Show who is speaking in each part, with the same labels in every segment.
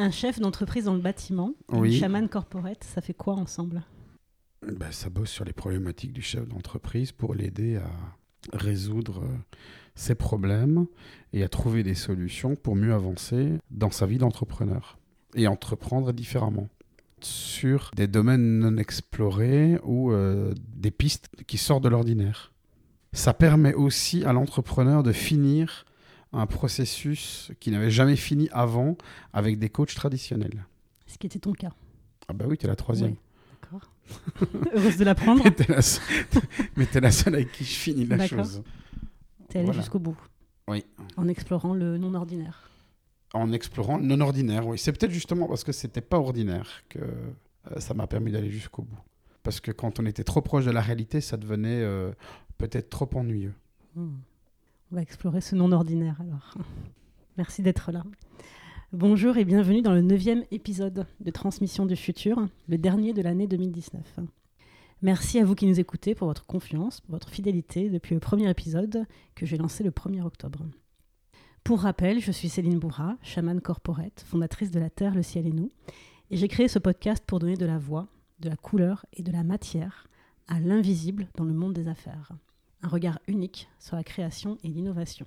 Speaker 1: Un chef d'entreprise dans le bâtiment,
Speaker 2: Oui.
Speaker 1: un chaman corporate, ça fait quoi ensemble?
Speaker 2: Ben, ça bosse sur les problématiques du chef d'entreprise pour l'aider à résoudre euh, ses problèmes et à trouver des solutions pour mieux avancer dans sa vie d'entrepreneur et entreprendre différemment sur des domaines non explorés ou euh, des pistes qui sortent de l'ordinaire. Ça permet aussi à l'entrepreneur de finir un processus qui n'avait jamais fini avant avec des coachs traditionnels.
Speaker 1: Ce qui était ton cas.
Speaker 2: Ah bah oui, t'es la troisième.
Speaker 1: Heureuse de l'apprendre.
Speaker 2: Mais t'es la, seule- la seule avec qui je finis la chose.
Speaker 1: T'es allé
Speaker 2: Voilà.
Speaker 1: jusqu'au bout.
Speaker 2: Oui.
Speaker 1: En explorant le non ordinaire.
Speaker 2: En explorant le non ordinaire, oui. C'est peut-être justement parce que c'était pas ordinaire que euh, ça m'a permis d'aller jusqu'au bout. Parce que quand on était trop proche de la réalité, ça devenait euh, peut-être trop ennuyeux.
Speaker 1: Hmm. On va explorer ce non ordinaire alors. Merci d'être là. Bonjour et bienvenue dans le neuvième épisode de Transmission du futur, le dernier de l'année 2019. Merci à vous qui nous écoutez pour votre confiance, pour votre fidélité depuis le premier épisode que j'ai lancé le 1er octobre. Pour rappel, je suis Céline Bourra, chamane corporate, fondatrice de La Terre, le ciel et nous, et j'ai créé ce podcast pour donner de la voix, de la couleur et de la matière à l'invisible dans le monde des affaires. Un regard unique sur la création et l'innovation.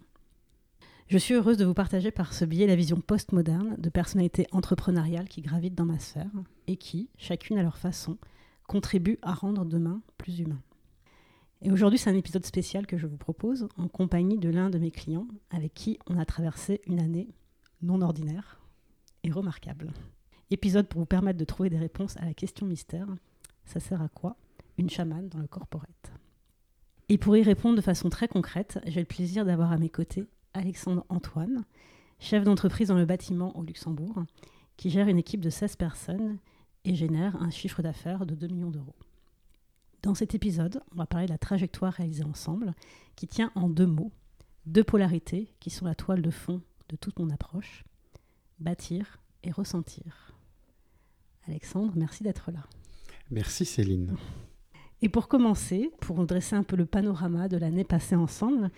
Speaker 1: Je suis heureuse de vous partager par ce biais la vision postmoderne de personnalités entrepreneuriales qui gravitent dans ma sphère et qui, chacune à leur façon, contribuent à rendre demain plus humain. Et aujourd'hui, c'est un épisode spécial que je vous propose en compagnie de l'un de mes clients avec qui on a traversé une année non ordinaire et remarquable. Épisode pour vous permettre de trouver des réponses à la question mystère ça sert à quoi une chamane dans le corporate? Et pour y répondre de façon très concrète, j'ai le plaisir d'avoir à mes côtés Alexandre Antoine, chef d'entreprise dans le bâtiment au Luxembourg, qui gère une équipe de 16 personnes et génère un chiffre d'affaires de 2 millions d'euros. Dans cet épisode, on va parler de la trajectoire réalisée ensemble, qui tient en deux mots, deux polarités qui sont la toile de fond de toute mon approche, bâtir et ressentir. Alexandre, merci d'être là.
Speaker 2: Merci Céline.
Speaker 1: Et pour commencer, pour dresser un peu le panorama de l'année passée ensemble,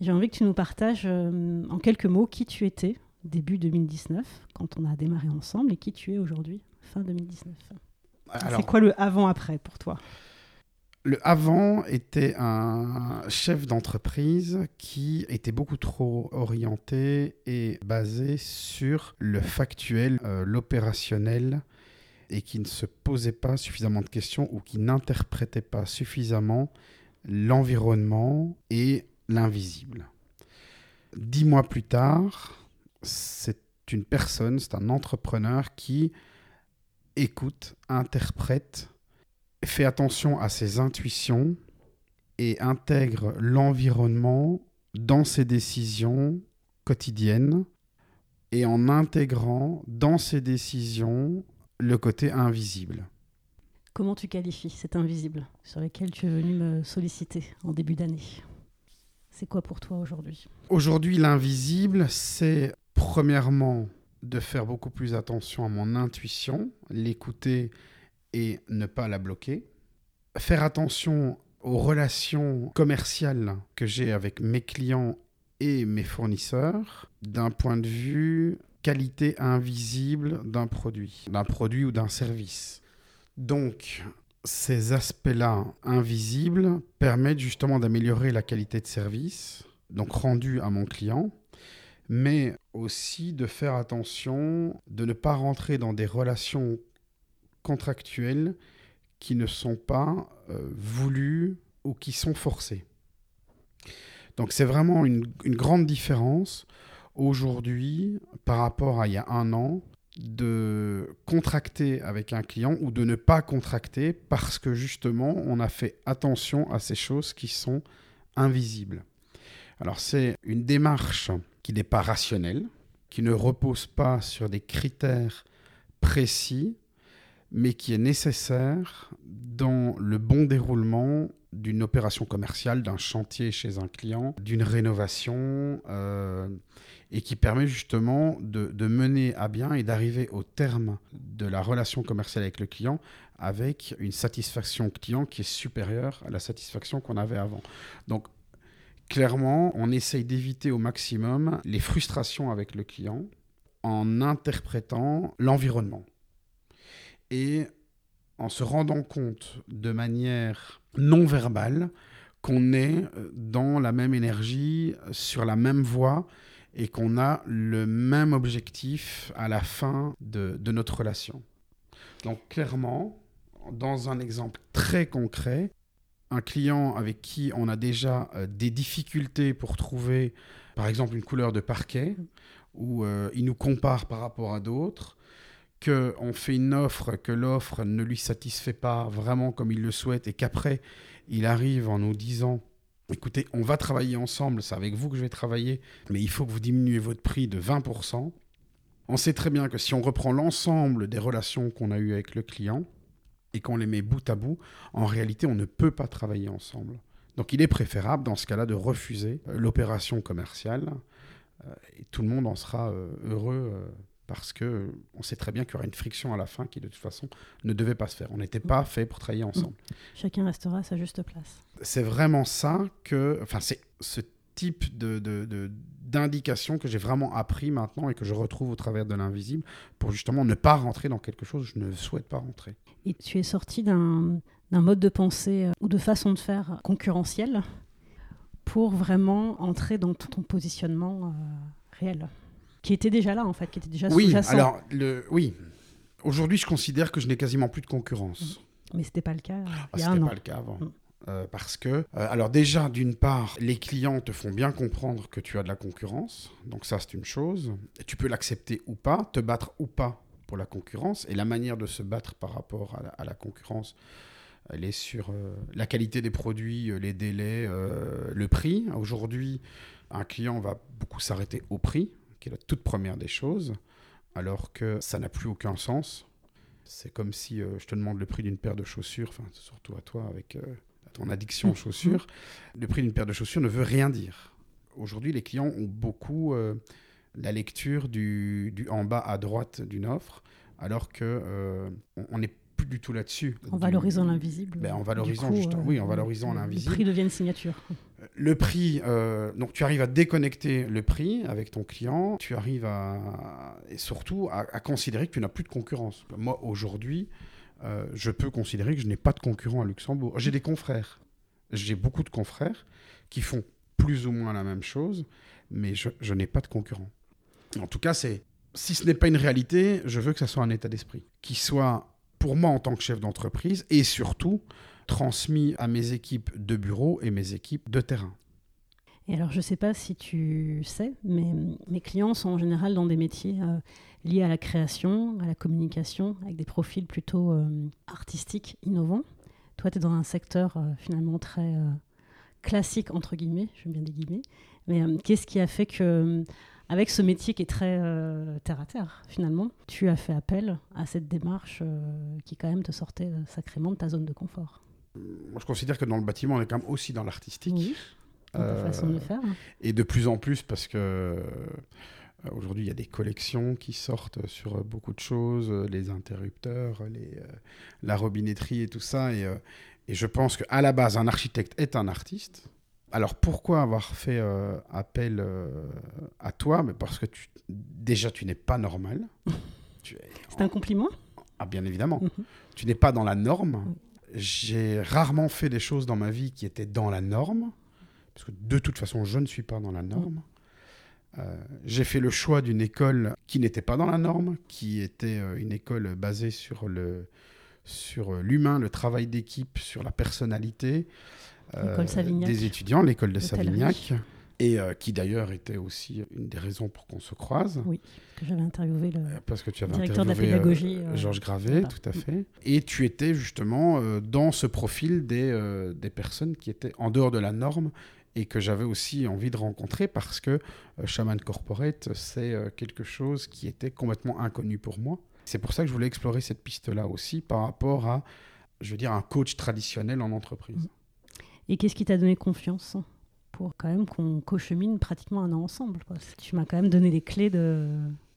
Speaker 1: j'ai envie que tu nous partages euh, en quelques mots qui tu étais début 2019, quand on a démarré ensemble, et qui tu es aujourd'hui, fin 2019.
Speaker 2: Alors,
Speaker 1: C'est quoi le avant-après pour toi?
Speaker 2: Le avant était un chef d'entreprise qui était beaucoup trop orienté et basé sur le factuel, euh, l'opérationnel, et qui ne se posait pas suffisamment de questions ou qui n'interprétait pas suffisamment l'environnement et l'invisible. Dix mois plus tard, c'est une personne, c'est un entrepreneur qui écoute, interprète, fait attention à ses intuitions et intègre l'environnement dans ses décisions quotidiennes et en intégrant dans ses décisions le côté invisible.
Speaker 1: Comment tu qualifies cet invisible sur lequel tu es venu me solliciter en début d'année? C'est quoi pour toi aujourd'hui?
Speaker 2: Aujourd'hui, l'invisible, c'est premièrement de faire beaucoup plus attention à mon intuition, l'écouter et ne pas la bloquer. Faire attention aux relations commerciales que j'ai avec mes clients et mes fournisseurs d'un point de vue qualité invisible d'un produit, d'un produit ou d'un service. Donc, ces aspects-là invisibles permettent justement d'améliorer la qualité de service, donc rendu à mon client, mais aussi de faire attention de ne pas rentrer dans des relations contractuelles qui ne sont pas euh, voulues ou qui sont forcées. Donc c'est vraiment une, une grande différence aujourd'hui par rapport à il y a un an de contracter avec un client ou de ne pas contracter parce que justement on a fait attention à ces choses qui sont invisibles. Alors c'est une démarche qui n'est pas rationnelle, qui ne repose pas sur des critères précis, mais qui est nécessaire dans le bon déroulement d'une opération commerciale, d'un chantier chez un client, d'une rénovation, euh, et qui permet justement de, mener à bien et d'arriver au terme de la relation commerciale avec le client avec une satisfaction client qui est supérieure à la satisfaction qu'on avait avant. Donc, clairement, on essaye d'éviter au maximum les frustrations avec le client en interprétant l'environnement et en se rendant compte de manière non verbale qu'on est dans la même énergie, sur la même voie et qu'on a le même objectif à la fin de, notre relation. Donc clairement, dans un exemple très concret, un client avec qui on a déjà euh, des difficultés pour trouver, par exemple, une couleur de parquet, où euh, il nous compare par rapport à d'autres, qu'on fait une offre, que l'offre ne lui satisfait pas vraiment comme il le souhaite, et qu'après, il arrive en nous disant, écoutez, on va travailler ensemble, c'est avec vous que je vais travailler, mais il faut que vous diminuez votre prix de 20%. On sait très bien que si on reprend l'ensemble des relations qu'on a eues avec le client, et qu'on les met bout à bout, en réalité, on ne peut pas travailler ensemble. Donc il est préférable, dans ce cas-là, de refuser euh, l'opération commerciale. Euh, et tout le monde en sera euh, heureux parce que on sait très bien qu'il y aura une friction à la fin qui, de toute façon, ne devait pas se faire. On n'était pas fait pour travailler ensemble.
Speaker 1: Chacun restera à sa juste place.
Speaker 2: C'est vraiment ça que... Enfin, c'est ce type de, d'indication que j'ai vraiment appris maintenant et que je retrouve au travers de l'invisible pour justement ne pas rentrer dans quelque chose où je ne souhaite pas rentrer.
Speaker 1: Et tu es sorti d'un, mode de pensée euh, ou de façon de faire concurrentiel pour vraiment entrer dans ton positionnement euh, réel, qui était déjà là en fait, qui était déjà
Speaker 2: oui, Alors, le, oui, aujourd'hui je considère que je n'ai quasiment plus de concurrence.
Speaker 1: Mais ce n'était pas le cas.
Speaker 2: Ah, il y a pas le cas avant. Mm. Euh, parce que, euh, alors déjà, d'une part, les clients te font bien comprendre que tu as de la concurrence, donc ça c'est une chose. Et tu peux l'accepter ou pas, te battre ou pas pour la concurrence, et la manière de se battre par rapport à la, concurrence, elle est sur euh, la qualité des produits, les délais, le prix. Aujourd'hui, un client va beaucoup s'arrêter au prix, qui est la toute première des choses, alors que ça n'a plus aucun sens. C'est comme si je te demande le prix d'une paire de chaussures, enfin surtout à toi avec ton addiction aux chaussures, le prix d'une paire de chaussures ne veut rien dire. Aujourd'hui, les clients ont beaucoup euh, la lecture du, du, en bas à droite d'une offre, alors que euh, on n'est plus du tout là-dessus.
Speaker 1: En valorisant l'invisible.
Speaker 2: Ben, en valorisant, euh, oui, en valorisant l'invisible.
Speaker 1: Le prix devient une signature.
Speaker 2: Le prix, donc tu arrives à déconnecter le prix avec ton client, tu arrives à, et surtout à, à considérer que tu n'as plus de concurrence. Moi, aujourd'hui, euh, je peux considérer que je n'ai pas de concurrent à Luxembourg. J'ai des confrères. J'ai beaucoup de confrères qui font plus ou moins la même chose, mais je, n'ai pas de concurrent. En tout cas, c'est si ce n'est pas une réalité, je veux que ça soit un état d'esprit qui soit pour moi en tant que chef d'entreprise et surtout transmis à mes équipes de bureau et mes équipes de terrain.
Speaker 1: Et alors, je ne sais pas si tu sais, mais mes clients sont en général dans des métiers euh, liés à la création, à la communication, avec des profils plutôt euh, artistiques, innovants. Toi, tu es dans un secteur euh, finalement très classique, entre guillemets, j'aime bien des guillemets. Mais qu'est-ce qui a fait que, avec ce métier qui est très terre à terre, finalement, tu as fait appel à cette démarche qui, quand même, te sortait sacrément de ta zone de confort
Speaker 2: Moi, je considère que dans le bâtiment, on est quand même aussi dans l'artistique. Oui
Speaker 1: façon de faire.
Speaker 2: Et de plus en plus, parce que euh, aujourd'hui, il y a des collections qui sortent sur beaucoup de choses, les interrupteurs, les, euh, la robinetterie et tout ça. Et, euh, et je pense qu'à la base, un architecte est un artiste. Alors pourquoi avoir fait appel à toi? Mais Parce que tu, déjà, tu n'es pas normal.
Speaker 1: C'est un compliment?
Speaker 2: Ah, bien évidemment. Mhm. Tu n'es pas dans la norme. J'ai rarement fait des choses dans ma vie qui étaient dans la norme parce que de toute façon, je ne suis pas dans la norme. Euh, j'ai fait le choix d'une école qui n'était pas dans la norme, qui était euh, une école basée sur le sur euh, l'humain, le travail d'équipe, sur la personnalité des étudiants, l'école de Savignac, et qui d'ailleurs était aussi une des raisons pour qu'on se croise.
Speaker 1: Oui, que j'avais interviewé le
Speaker 2: parce que tu avais
Speaker 1: directeur de la pédagogie,
Speaker 2: Georges Gravet, tout à fait. Et tu étais justement dans ce profil des, des personnes qui étaient en dehors de la norme et que j'avais aussi envie de rencontrer parce que euh, Shaman Corporate, c'est euh, quelque chose qui était complètement inconnu pour moi. C'est pour ça que je voulais explorer cette piste-là aussi par rapport à, je veux dire, un coach traditionnel en entreprise. Mm.
Speaker 1: Et qu'est-ce qui t'a donné confiance pour quand même qu'on cochemine pratiquement un an ensemble Tu m'as quand même donné les clés de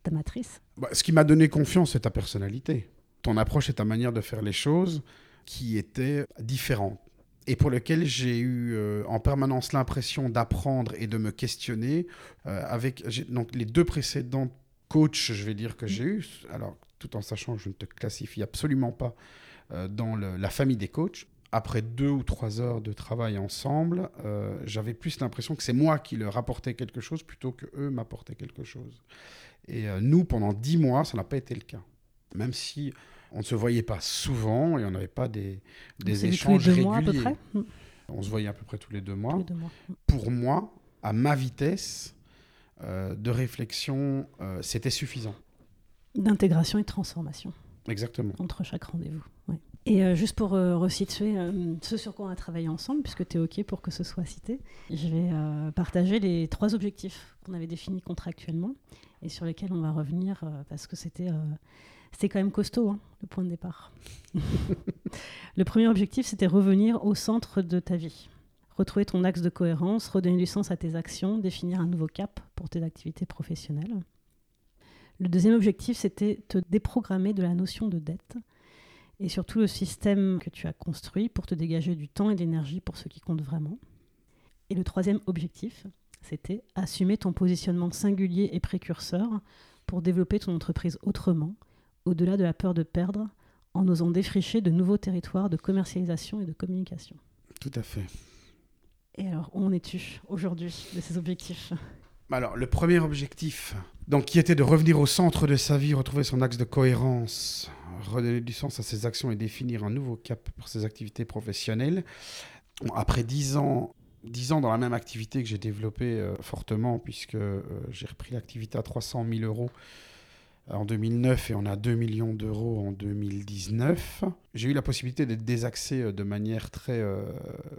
Speaker 1: ta matrice.
Speaker 2: Bah, ce qui m'a donné confiance, c'est ta personnalité. Ton approche et ta manière de faire les choses qui étaient différentes et pour lequel j'ai eu euh, en permanence l'impression d'apprendre et de me questionner. Euh, avec donc les deux précédentes coach, je vais dire, que j'ai eu, alors tout en sachant que je ne te classifie absolument pas euh, dans la famille des coachs, après deux ou trois heures de travail ensemble, euh, j'avais plus l'impression que c'est moi qui leur apportais quelque chose plutôt que eux m'apportaient quelque chose. Et euh, nous, pendant dix mois, ça n'a pas été le cas. Même si on ne se voyait pas souvent et on n'avait pas des, des échanges réguliers. Mois à peu près? On se voyait à peu près tous les deux mois. Pour moi, à ma vitesse euh, de réflexion, c'était suffisant.
Speaker 1: D'intégration et de transformation.
Speaker 2: Exactement.
Speaker 1: Entre chaque rendez-vous. Et euh, juste pour euh, resituer euh, ce sur quoi on a travaillé ensemble, puisque tu es OK pour que ce soit cité, je vais partager les trois objectifs qu'on avait définis contractuellement et sur lesquels on va revenir parce que c'était c'était quand même costaud, hein, le point de départ. le premier objectif, c'était revenir au centre de ta vie. Retrouver ton axe de cohérence, redonner du sens à tes actions, définir un nouveau cap pour tes activités professionnelles. Le deuxième objectif, c'était te déprogrammer de la notion de dette et surtout le système que tu as construit pour te dégager du temps et de l'énergie pour ce qui compte vraiment. Et le troisième objectif, c'était assumer ton positionnement singulier et précurseur pour développer ton entreprise autrement, au-delà de la peur de perdre, en osant défricher de nouveaux territoires de commercialisation et de communication.
Speaker 2: Tout à fait.
Speaker 1: Et alors, où en es-tu aujourd'hui de ces objectifs?
Speaker 2: Alors, le premier objectif, donc, qui était de revenir au centre de sa vie, retrouver son axe de cohérence, redonner du sens à ses actions et définir un nouveau cap pour ses activités professionnelles. Après dix ans, dix ans dans la même activité que j'ai développée euh, fortement, puisque euh, j'ai repris l'activité à 300 000 euros en 2009 et on a 2 millions d'euros en 2019, j'ai eu la possibilité d'être désaxé euh, de manière très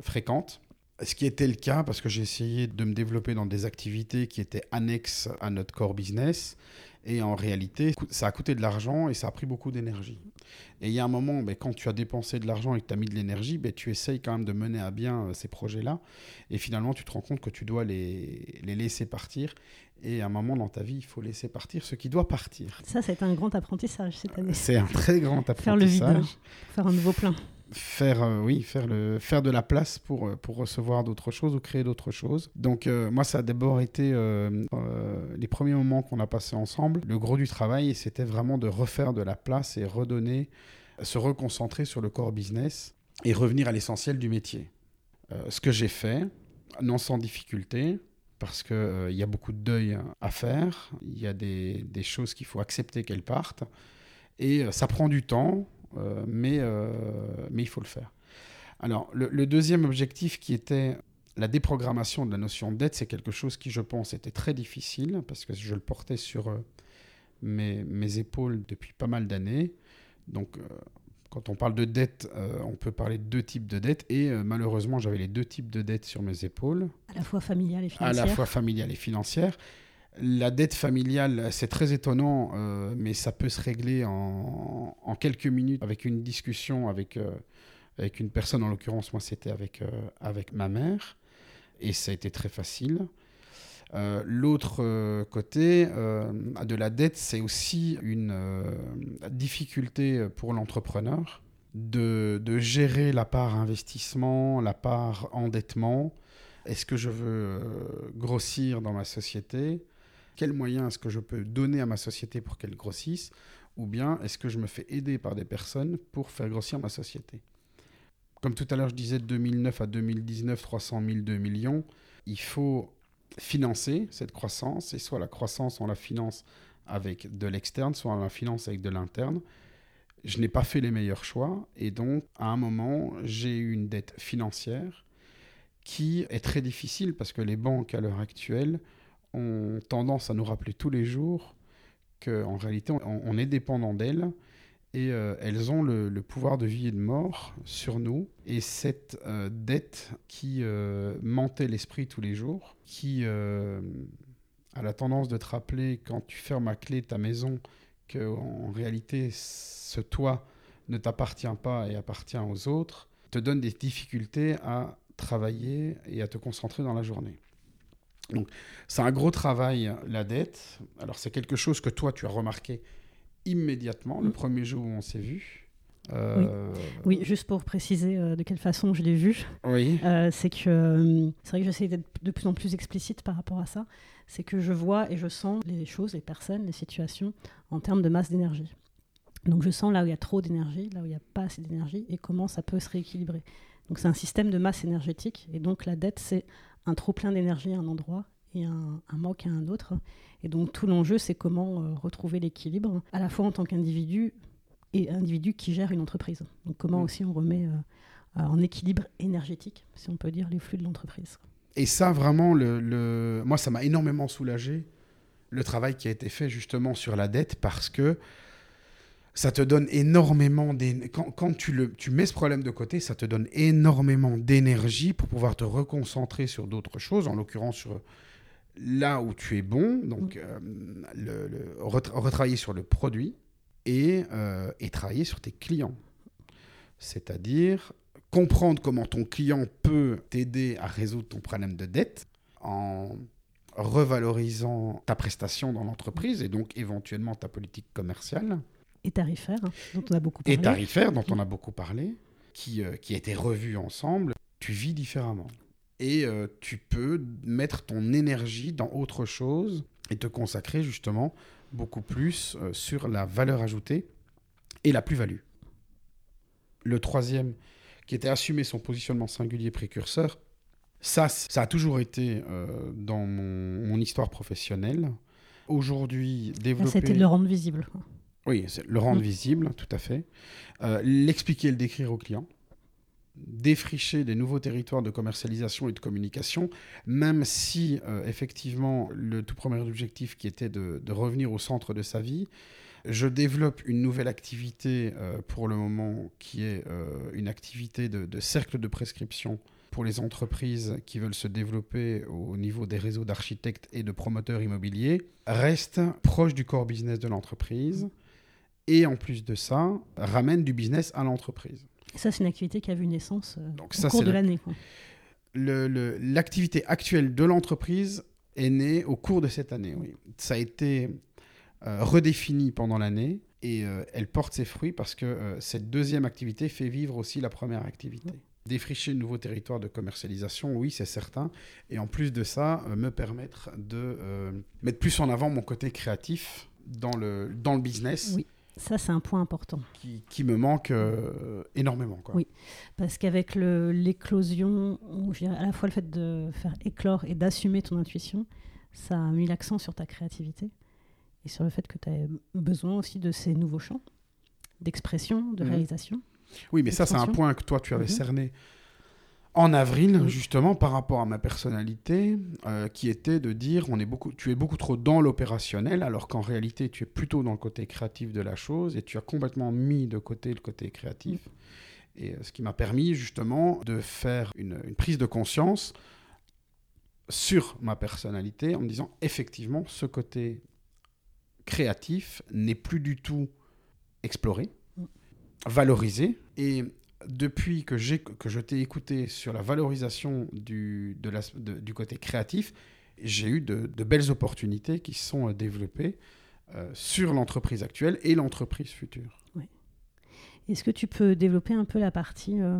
Speaker 2: fréquente. Ce qui était le cas parce que j'ai essayé de me développer dans des activités qui étaient annexes à notre core business. Et en réalité, ça a coûté de l'argent et ça a pris beaucoup d'énergie. Et il y a un moment, ben, quand tu as dépensé de l'argent et que tu as mis de l'énergie, ben, tu essayes quand même de mener à bien euh, ces projets-là. Et finalement, tu te rends compte que tu dois les, les laisser partir. Et à un moment dans ta vie, il faut laisser partir ce qui doit partir.
Speaker 1: Ça, c'est un grand apprentissage cette année.
Speaker 2: C'est un très grand apprentissage.
Speaker 1: Faire le vide, faire un nouveau plein
Speaker 2: faire, euh, oui, faire, le, faire de la place pour, euh, pour recevoir d'autres choses ou créer d'autres choses. Donc euh, moi, ça a d'abord été les premiers moments qu'on a passés ensemble. Le gros du travail, c'était vraiment de refaire de la place et redonner, se reconcentrer sur le core business et revenir à l'essentiel du métier. ce que j'ai fait, non sans difficulté, parce qu'il il y a beaucoup de deuil à faire, il y a des, des choses qu'il faut accepter qu'elles partent, et ça prend du temps, mais, euh, mais il faut le faire. Alors, le, deuxième objectif qui était la déprogrammation de la notion de dette, c'est quelque chose qui, je pense, était très difficile parce que je le portais sur euh, mes, mes, épaules depuis pas mal d'années. Donc, quand on parle de dette, on peut parler de deux types de dettes. Et malheureusement, j'avais les deux types de dettes sur mes épaules.
Speaker 1: À la fois familiale et financière.
Speaker 2: À la fois familiale et financière. La dette familiale, c'est très étonnant, euh, mais ça peut se régler en, quelques minutes avec une discussion avec, euh, avec une personne. En l'occurrence, moi, c'était avec, euh, avec ma mère. Et ça a été très facile. L'autre côté de la dette, c'est aussi une difficulté pour l'entrepreneur de, de, gérer la part investissement, la part endettement. Est-ce que je veux grossir dans ma société? Quels moyens est-ce que je peux donner à ma société pour qu'elle grossisse Ou bien est-ce que je me fais aider par des personnes pour faire grossir ma société Comme tout à l'heure, je disais de 2009 à 2019, 300 000, 2 millions. Il faut financer cette croissance, et soit la croissance, on la finance avec de l'externe, soit on la finance avec de l'interne. Je n'ai pas fait les meilleurs choix, et donc à un moment, j'ai eu une dette financière qui est très difficile parce que les banques à l'heure actuelle ont tendance à nous rappeler tous les jours qu'en réalité, on, est dépendant d'elles et euh, elles ont le, pouvoir de vie et de mort sur nous. Et cette euh, dette qui euh, mentait l'esprit tous les jours, qui a la tendance de te rappeler quand tu fermes à clé ta maison qu'en réalité, ce toit ne t'appartient pas et appartient aux autres, te donne des difficultés à travailler et à te concentrer dans la journée. Donc, c'est un gros travail, la dette. Alors, c'est quelque chose que toi, tu as remarqué immédiatement, le premier jour où on s'est vu. Euh,
Speaker 1: Oui, juste pour préciser euh, de quelle façon je l'ai vu,
Speaker 2: Oui.
Speaker 1: euh, c'est que euh, c'est vrai que j'essaie d'être de plus en plus explicite par rapport à ça. C'est que je vois et je sens les choses, les personnes, les situations en termes de masse d'énergie. Donc je sens là où il y a trop d'énergie, là où il n'y a pas assez d'énergie et comment ça peut se rééquilibrer. Donc c'est un système de masse énergétique et donc la dette c'est un trop plein d'énergie à un endroit et un, un manque à un autre. Et donc tout l'enjeu c'est comment euh, retrouver l'équilibre à la fois en tant qu'individu et individu qui gère une entreprise. Donc comment
Speaker 2: Mm.
Speaker 1: aussi on remet euh, euh, en équilibre énergétique, si on peut dire, les flux de l'entreprise.
Speaker 2: Et ça, vraiment, le, le- moi, ça m'a énormément soulagé, le travail qui a été fait justement sur la dette, parce que ça te donne énormément d'énergie. Quand, quand tu, le, tu mets ce problème de côté, ça te donne énormément d'énergie pour pouvoir te reconcentrer sur d'autres choses, en l'occurrence sur là où tu es bon, donc euh, le- le- retra- retravailler sur le produit et, euh, et travailler sur tes clients. C'est-à-dire comprendre comment ton client peut t'aider à résoudre ton problème de dette en revalorisant ta prestation dans l'entreprise et donc éventuellement ta politique commerciale
Speaker 1: Et tarifaire, hein, dont on a beaucoup parlé.
Speaker 2: et tarifaire dont on a beaucoup parlé, qui, euh, qui a été revue ensemble, tu vis différemment. Et euh, tu peux mettre ton énergie dans autre chose et te consacrer justement beaucoup plus euh, sur la valeur ajoutée et la plus-value. Le troisième, qui était assumer son positionnement singulier précurseur, ça, ça a toujours été dans mon, mon histoire professionnelle. Aujourd'hui, développer...
Speaker 1: c'était de le rendre visible.
Speaker 2: Oui, c'est le rendre
Speaker 1: Mm.
Speaker 2: visible, tout à fait. Euh, L'expliquer et le décrire au client. Défricher des nouveaux territoires de commercialisation et de communication, même si, euh, effectivement, le tout premier objectif qui était de, de revenir au centre de sa vie, je développe une nouvelle activité euh, pour le moment qui est une activité de, de cercle de prescription pour les entreprises qui veulent se développer au niveau des réseaux d'architectes et de promoteurs immobiliers, reste proche du core business de l'entreprise et en plus de ça, ramène du business à l'entreprise.
Speaker 1: Ça, c'est une activité qui a vu naissance euh,
Speaker 2: Donc
Speaker 1: au
Speaker 2: ça,
Speaker 1: cours de
Speaker 2: la-
Speaker 1: l'année.
Speaker 2: L'activité actuelle de l'entreprise est née au cours de cette année. Oui. Ça a été euh, redéfini pendant l'année et euh, elle porte ses fruits parce que cette deuxième activité fait vivre aussi la première activité. Défricher de nouveaux territoires de commercialisation, oui, c'est certain. Et en plus de ça, me permettre de mettre plus en avant mon côté créatif dans le, dans le business
Speaker 1: Oui. Ça, c'est un point important.
Speaker 2: qui, qui me manque euh, énormément. Quoi.
Speaker 1: Oui. Parce qu'avec l'éclosion, à la fois le fait de faire éclore et d'assumer ton intuition, ça a mis l'accent sur ta créativité et sur le fait que tu as besoin aussi de ces nouveaux champs d'expression, de
Speaker 2: Mhm.
Speaker 1: réalisation.
Speaker 2: Oui, mais ça, c'est un point que toi, tu avais
Speaker 1: Mhm.
Speaker 2: cerné en avril,
Speaker 1: Oui.
Speaker 2: justement, par rapport à ma personnalité, euh, qui était de dire on est beaucoup, tu es beaucoup trop dans l'opérationnel, alors qu'en réalité, tu es plutôt dans le côté créatif de la chose et tu as complètement mis de côté le côté créatif. Et euh, ce qui m'a permis, justement, de faire une, une prise de conscience sur ma personnalité en me disant effectivement, ce côté créatif n'est plus du tout exploré,
Speaker 1: Mm.
Speaker 2: valorisé. Et depuis que, que je t'ai écouté sur la valorisation du, de la- de- du côté créatif, j'ai eu de, de belles opportunités qui se sont euh, développées euh, sur l'entreprise actuelle et l'entreprise future.
Speaker 1: Est-ce que tu peux développer un peu la partie euh,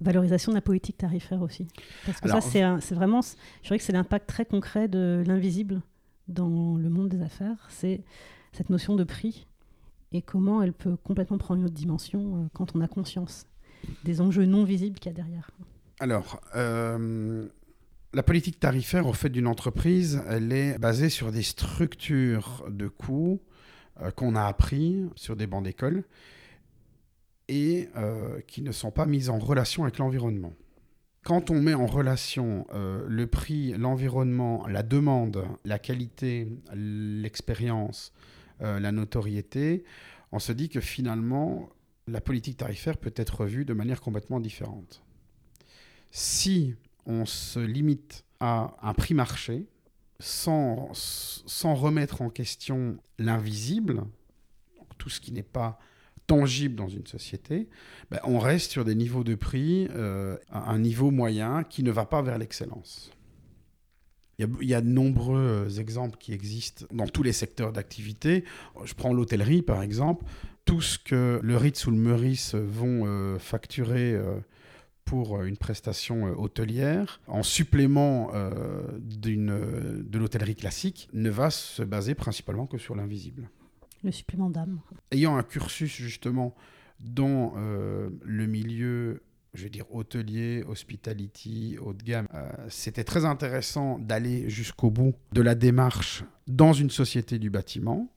Speaker 1: valorisation de la politique tarifaire aussi? Parce que
Speaker 2: Alors,
Speaker 1: ça, c'est vraiment, je dirais que c'est l'impact très concret de l'invisible dans le monde des affaires. C'est cette notion de prix et comment elle peut complètement prendre une autre dimension euh, quand on a conscience des enjeux non visibles qu'il y a derrière.
Speaker 2: Alors, euh, la politique tarifaire, au fait d'une entreprise, elle est basée sur des structures de coûts euh, qu'on a appris sur des bancs d'école et euh, qui ne sont pas mises en relation avec l'environnement. Quand on met en relation le prix, l'environnement, la demande, la qualité, l'expérience, la notoriété, on se dit que finalement, la politique tarifaire peut être revue de manière complètement différente. Si on se limite à un prix marché, sans, remettre en question l'invisible, tout ce qui n'est pas tangible dans une société, ben, on reste sur des niveaux de prix, euh, un niveau moyen qui ne va pas vers l'excellence. Il y, a, il y a de nombreux euh, exemples qui existent dans tous les secteurs d'activité. Je prends l'hôtellerie, par exemple. Tout ce que le Ritz ou le Meurice vont euh, facturer euh, pour une prestation hôtelière, en supplément euh, d'une, de l'hôtellerie classique, ne va se baser principalement que sur l'invisible.
Speaker 1: Le supplément d'âme.
Speaker 2: Ayant un cursus justement dans euh, le milieu, je vais dire hôtelier, hospitality, haut de gamme, euh, c'était très intéressant d'aller jusqu'au bout de la démarche dans une société du bâtiment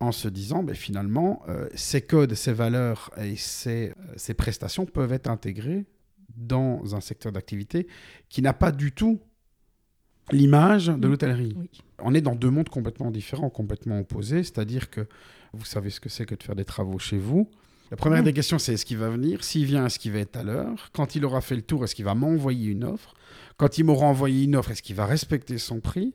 Speaker 2: en se disant, ben, finalement, euh, ces codes, ces valeurs et ces, euh, ces prestations peuvent être intégrées dans un secteur d'activité qui n'a pas du tout l'image de l'hôtellerie.
Speaker 1: Oui.
Speaker 2: On est dans deux mondes complètement différents, complètement opposés, c'est-à-dire que vous savez ce que c'est que de faire des travaux chez vous. La première
Speaker 1: Mm.
Speaker 2: des questions, c'est est-ce qu'il va venir? S'il vient, est-ce qu'il va être à l'heure? Quand il aura fait le tour, est-ce qu'il va m'envoyer une offre? Quand il m'aura envoyé une offre, est-ce qu'il va respecter son prix?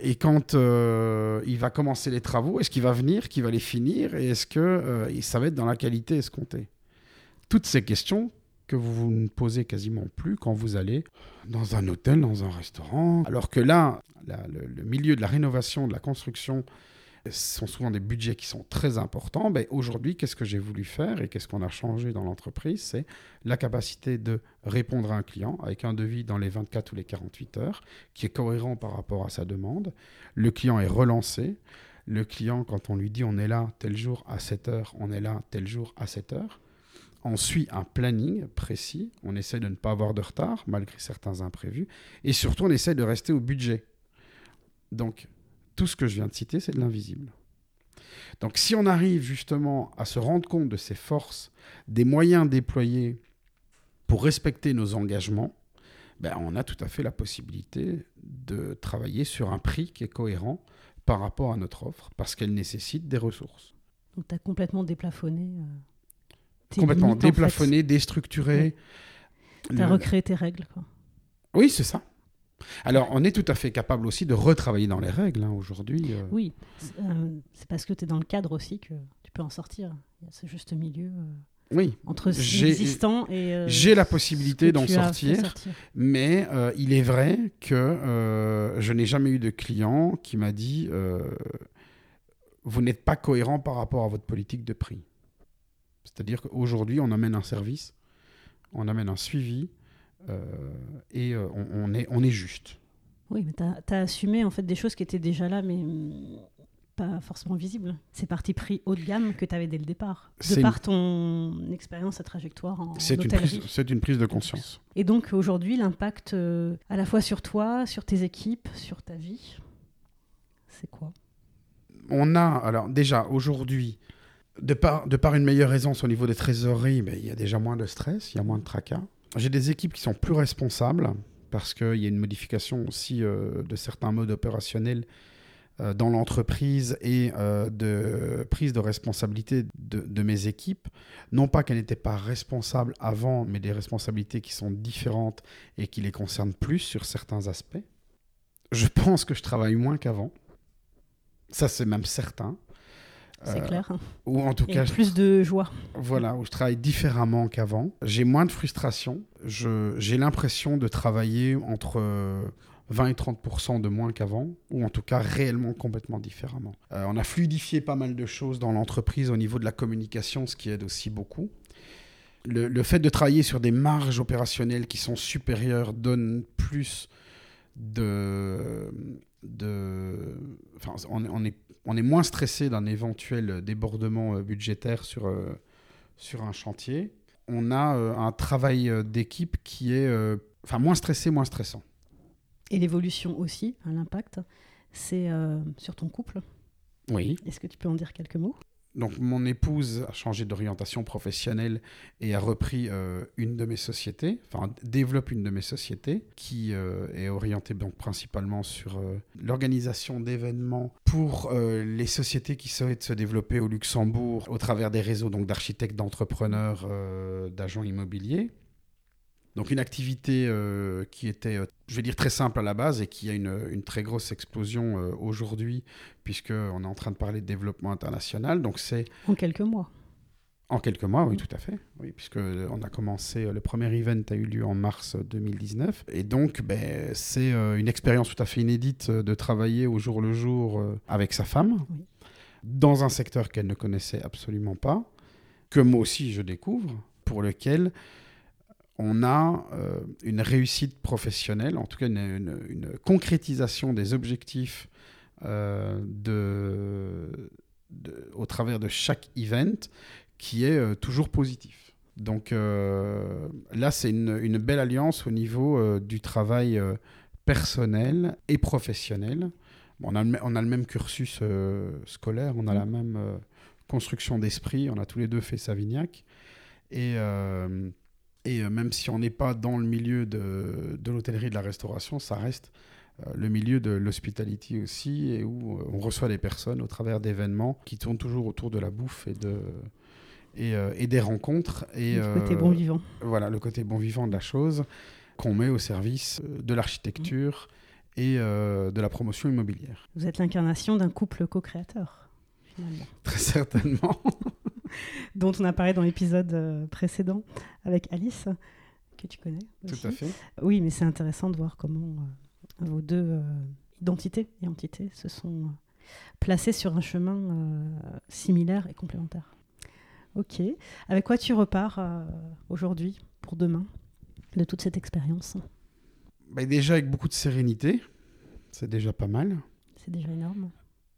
Speaker 2: Et quand euh, il va commencer les travaux, est-ce qu'il va venir, qu'il va les finir? Et est-ce que euh, ça va être dans la qualité escomptée? Toutes ces questions que vous vous ne posez quasiment plus quand vous allez dans un hôtel, dans un restaurant. Alors que là, le milieu de la rénovation, de la construction, sont souvent des budgets qui sont très importants. Ben, Aujourd'hui, qu'est-ce que j'ai voulu faire et qu'est-ce qu'on a changé dans l'entreprise? C'est la capacité de répondre à un client avec un devis dans les 24 ou les 48 heures qui est cohérent par rapport à sa demande. Le client est relancé. Le client, quand on lui dit on est là tel jour à 7 heures, on est là tel jour à 7 heures, on suit un planning précis, on essaie de ne pas avoir de retard malgré certains imprévus, et surtout on essaie de rester au budget. Donc tout ce que je viens de citer, c'est de l'invisible. Donc si on arrive justement à se rendre compte de ces forces, des moyens déployés pour respecter nos engagements, ben, on a tout à fait la possibilité de travailler sur un prix qui est cohérent par rapport à notre offre, parce qu'elle nécessite des ressources.
Speaker 1: Donc, tu as complètement déplafonné. euh,
Speaker 2: Complètement
Speaker 1: limites, en fait.
Speaker 2: déplafonné, déstructuré.
Speaker 1: Tu as
Speaker 2: Le-
Speaker 1: recréé tes règles. Quoi.
Speaker 2: Oui, c'est ça. Alors, on est tout à fait capable aussi de retravailler dans les règles hein, aujourd'hui. euh.
Speaker 1: Oui, c'est euh, c'est parce que tu es dans le cadre aussi que tu peux en sortir. Il y a ce juste milieu euh,
Speaker 2: Oui,
Speaker 1: entre ce
Speaker 2: J'ai-
Speaker 1: existant et. euh,
Speaker 2: j'ai la possibilité d'en
Speaker 1: fait
Speaker 2: sortir, mais il est vrai que je n'ai jamais eu de client qui m'a dit vous n'êtes pas cohérent par rapport à votre politique de prix. C'est-à-dire qu'aujourd'hui, on amène un service, on amène un suivi et euh, on, on est, on est juste.
Speaker 1: Oui, mais tu as, assumé en fait des choses qui étaient déjà là, mais hum, pas forcément visibles. C'est parti pris haut de gamme que tu avais dès le départ. De
Speaker 2: une-
Speaker 1: par ton expérience et trajectoire en
Speaker 2: une, c'est une prise de conscience.
Speaker 1: Et donc aujourd'hui, l'impact euh, à la fois sur toi, sur tes équipes, sur ta vie, c'est quoi?
Speaker 2: On a, alors déjà, aujourd'hui, de par, de par une meilleure aisance au niveau des trésoreries, ben, il y a déjà moins de stress, il y a moins de tracas. J'ai des équipes qui sont plus responsables parce qu'il y a une modification aussi euh, de certains modes opérationnels euh, dans l'entreprise et euh, de prise de responsabilité de, de mes équipes. Non pas qu'elles n'étaient pas responsables avant, mais des responsabilités qui sont différentes et qui les concernent plus sur certains aspects. Je pense que je travaille moins qu'avant. Ça, c'est même certain.
Speaker 1: C'est
Speaker 2: Euh,
Speaker 1: clair.
Speaker 2: Ou en tout
Speaker 1: Et
Speaker 2: cas, je
Speaker 1: plus de joie.
Speaker 2: voilà, où je travaille différemment qu'avant. J'ai moins de frustration. Je- J'ai l'impression de travailler entre euh, 20 et 30% de moins qu'avant, ou en tout cas réellement complètement différemment. Euh, on a fluidifié pas mal de choses dans l'entreprise au niveau de la communication, ce qui aide aussi beaucoup. Le, le fait de travailler sur des marges opérationnelles qui sont supérieures donne plus de... de enfin, on, on est, on est moins stressé d'un éventuel débordement euh, budgétaire sur, euh, sur un chantier. On a euh, un travail euh, d'équipe qui est euh, enfin, moins stressé, moins stressant.
Speaker 1: Et l'évolution aussi, hein, l'impact, c'est euh, sur ton couple?
Speaker 2: Oui.
Speaker 1: Est-ce que tu peux en dire quelques mots?
Speaker 2: Donc mon épouse a changé d'orientation professionnelle et a repris euh, une de mes sociétés, enfin développe une de mes sociétés qui euh, est orientée donc principalement sur euh, l'organisation d'événements pour les sociétés qui souhaitent se développer au Luxembourg au travers des réseaux d'architectes, d'entrepreneurs, d'agents immobiliers. Donc une activité euh, qui était, euh, je vais dire, très simple à la base et qui a une, une très grosse explosion euh, aujourd'hui, puisqu'on est en train de parler de développement international. Donc c'est
Speaker 1: En quelques mois.
Speaker 2: En quelques mois, oui, tout à fait. Oui, puisque on a commencé, le premier event a eu lieu en mars 2019. Et donc, ben, c'est une expérience tout à fait inédite de travailler au jour le jour avec sa femme, dans un secteur qu'elle ne connaissait absolument pas, que moi aussi je découvre, pour lequel on a euh, une réussite professionnelle, en tout cas une, concrétisation des objectifs euh, au travers de chaque event qui est euh, toujours positif. Donc là, c'est une, belle alliance au niveau du travail personnel et professionnel. on, a le, même cursus scolaire, on a la même construction d'esprit, on a tous les deux fait Savignac. Et et euh, même si on n'est pas dans le milieu de, de l'hôtellerie et de la restauration, ça reste euh, le milieu de l'hospitality aussi, et où euh, on reçoit des personnes au travers d'événements qui tournent toujours autour de la bouffe et, de, et, et des rencontres. Et,
Speaker 1: le côté bon vivant.
Speaker 2: Voilà, le côté bon vivant de la chose qu'on met au service de l'architecture et de la promotion immobilière.
Speaker 1: Vous êtes l'incarnation d'un couple co-créateur, finalement.
Speaker 2: Très certainement.
Speaker 1: Dont on a parlé dans l'épisode euh, précédent avec Alice, que tu connais.
Speaker 2: Tout à fait.
Speaker 1: Oui, mais c'est intéressant de voir comment euh, vos deux euh, identités et entités se sont placées sur un chemin similaire et complémentaire. Ok. Avec quoi tu repars aujourd'hui, pour demain, de toute cette expérience?
Speaker 2: Bah, Déjà avec beaucoup de sérénité. C'est déjà pas mal.
Speaker 1: C'est déjà énorme.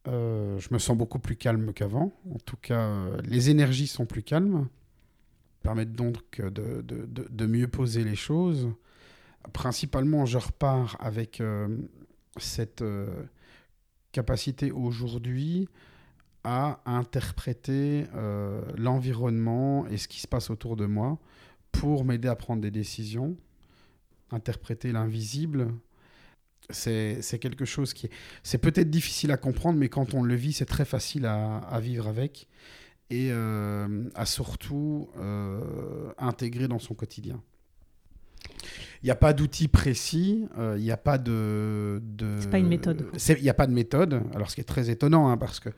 Speaker 2: Euh, je me sens beaucoup plus calme qu'avant. En tout cas, euh, les énergies sont plus calmes, permettent donc de, de, de, mieux poser les choses. Principalement, je repars avec euh, cette capacité aujourd'hui à interpréter l'environnement et ce qui se passe autour de moi pour m'aider à prendre des décisions, interpréter l'invisible, c'est quelque chose qui est... C'est peut-être difficile à comprendre, mais quand on le vit, c'est très facile à, vivre avec et euh, à surtout euh, intégrer dans son quotidien. Il n'y a pas d'outil précis, euh, il n'y a pas de... de...
Speaker 1: C'est pas une méthode.
Speaker 2: Il n'y a pas de méthode, alors ce qui est très étonnant, hein, parce que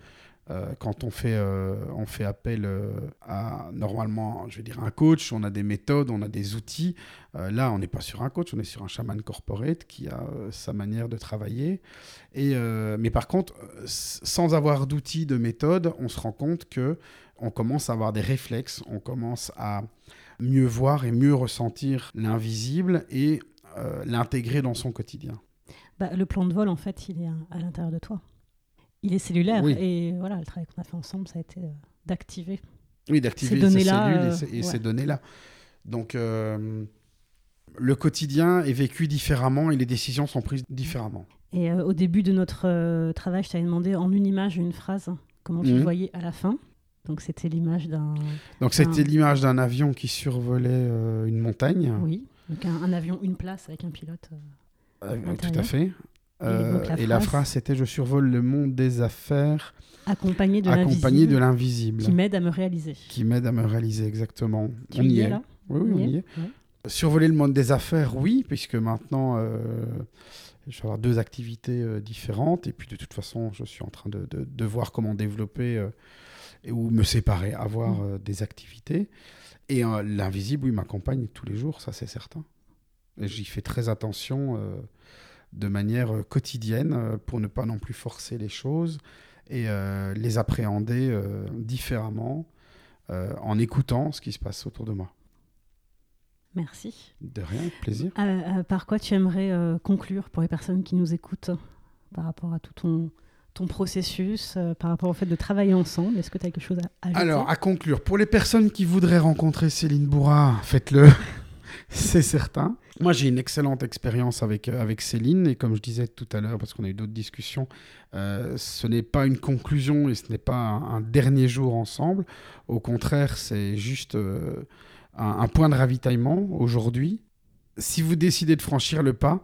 Speaker 2: euh, quand on fait, euh, on fait appel euh, à normalement, je vais dire un coach, on a des méthodes, on a des outils. là, on n'est pas sur un coach, on est sur un chaman corporate qui a sa manière de travailler. Et, mais par contre, sans avoir d'outils, de méthode, on se rend compte que on commence à avoir des réflexes, on commence à mieux voir et mieux ressentir l'invisible et l'intégrer dans son quotidien.
Speaker 1: Bah, le plan de vol, en fait, il est à l'intérieur de toi il est cellulaire. Et voilà, le travail qu'on a fait ensemble, ça a été euh, d'activer.
Speaker 2: Oui, d'activer ces, données-là, cellules et, euh, ces données-là. Donc, euh, le quotidien est vécu différemment et les décisions sont prises différemment.
Speaker 1: Et au début de notre travail, je t'avais demandé en une image, une phrase, comment tu le mhm. voyais à la fin. Donc, c'était l'image d'un.
Speaker 2: Donc, c'était l'image d'un avion qui survolait une montagne.
Speaker 1: Oui, donc un, avion, une place avec un pilote.
Speaker 2: tout à fait. Euh, et, la, phrase, c'était Je survole le monde des affaires.
Speaker 1: Accompagné de
Speaker 2: l'invisible.
Speaker 1: Qui m'aide à me réaliser.
Speaker 2: Qui m'aide à me réaliser, exactement.
Speaker 1: on y, est.
Speaker 2: là Oui, oui, on y est. Survoler le monde des affaires, oui, puisque maintenant, euh, je vais avoir deux activités euh, différentes. Et puis, de toute façon, je suis en train de, de, voir comment développer et ou me séparer, avoir mm. des activités. Et l'invisible, oui, m'accompagne tous les jours, ça c'est certain. Et j'y fais très attention de manière euh, quotidienne euh, pour ne pas non plus forcer les choses et euh, les appréhender différemment en écoutant ce qui se passe autour de moi.
Speaker 1: Merci.
Speaker 2: De rien, plaisir.
Speaker 1: par quoi tu aimerais conclure pour les personnes qui nous écoutent par rapport à tout ton, ton processus, par rapport au fait de travailler ensemble? Est-ce que tu as quelque chose à ajouter?
Speaker 2: Alors, à conclure, pour les personnes qui voudraient rencontrer Céline Bourra, faites-le. C'est certain. Moi, j'ai une excellente expérience avec, euh, avec Céline, et comme je disais tout à l'heure, parce qu'on a eu d'autres discussions, euh, ce n'est pas une conclusion et ce n'est pas un, dernier jour ensemble. Au contraire, c'est juste euh, un, point de ravitaillement aujourd'hui. Si vous décidez de franchir le pas,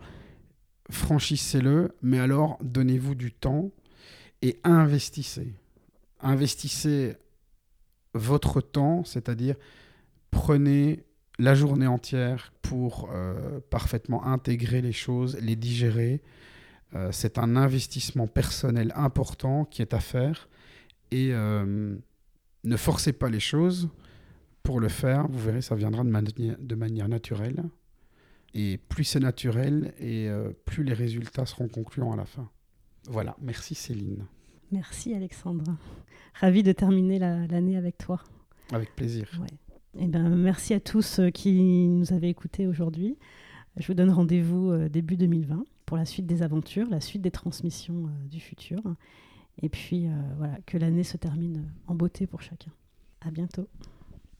Speaker 2: franchissez-le, mais alors donnez-vous du temps et investissez. Investissez votre temps, c'est-à-dire prenez la journée entière pour euh, parfaitement intégrer les choses, les digérer. Euh, c'est un investissement personnel important qui est à faire et euh, ne forcez pas les choses. pour le faire, vous verrez, ça viendra de, mani- de manière naturelle. Et plus c'est naturel, et plus les résultats seront concluants à la fin. Voilà, merci Céline.
Speaker 1: Merci Alexandre. Ravi de terminer la- l'année avec toi.
Speaker 2: Avec plaisir.
Speaker 1: Eh ben, merci à tous euh, qui nous avaient écoutés aujourd'hui. Je vous donne rendez-vous euh, début 2020 pour la suite des aventures, la suite des transmissions euh, du futur. Et puis voilà, que l'année se termine en beauté pour chacun. À bientôt.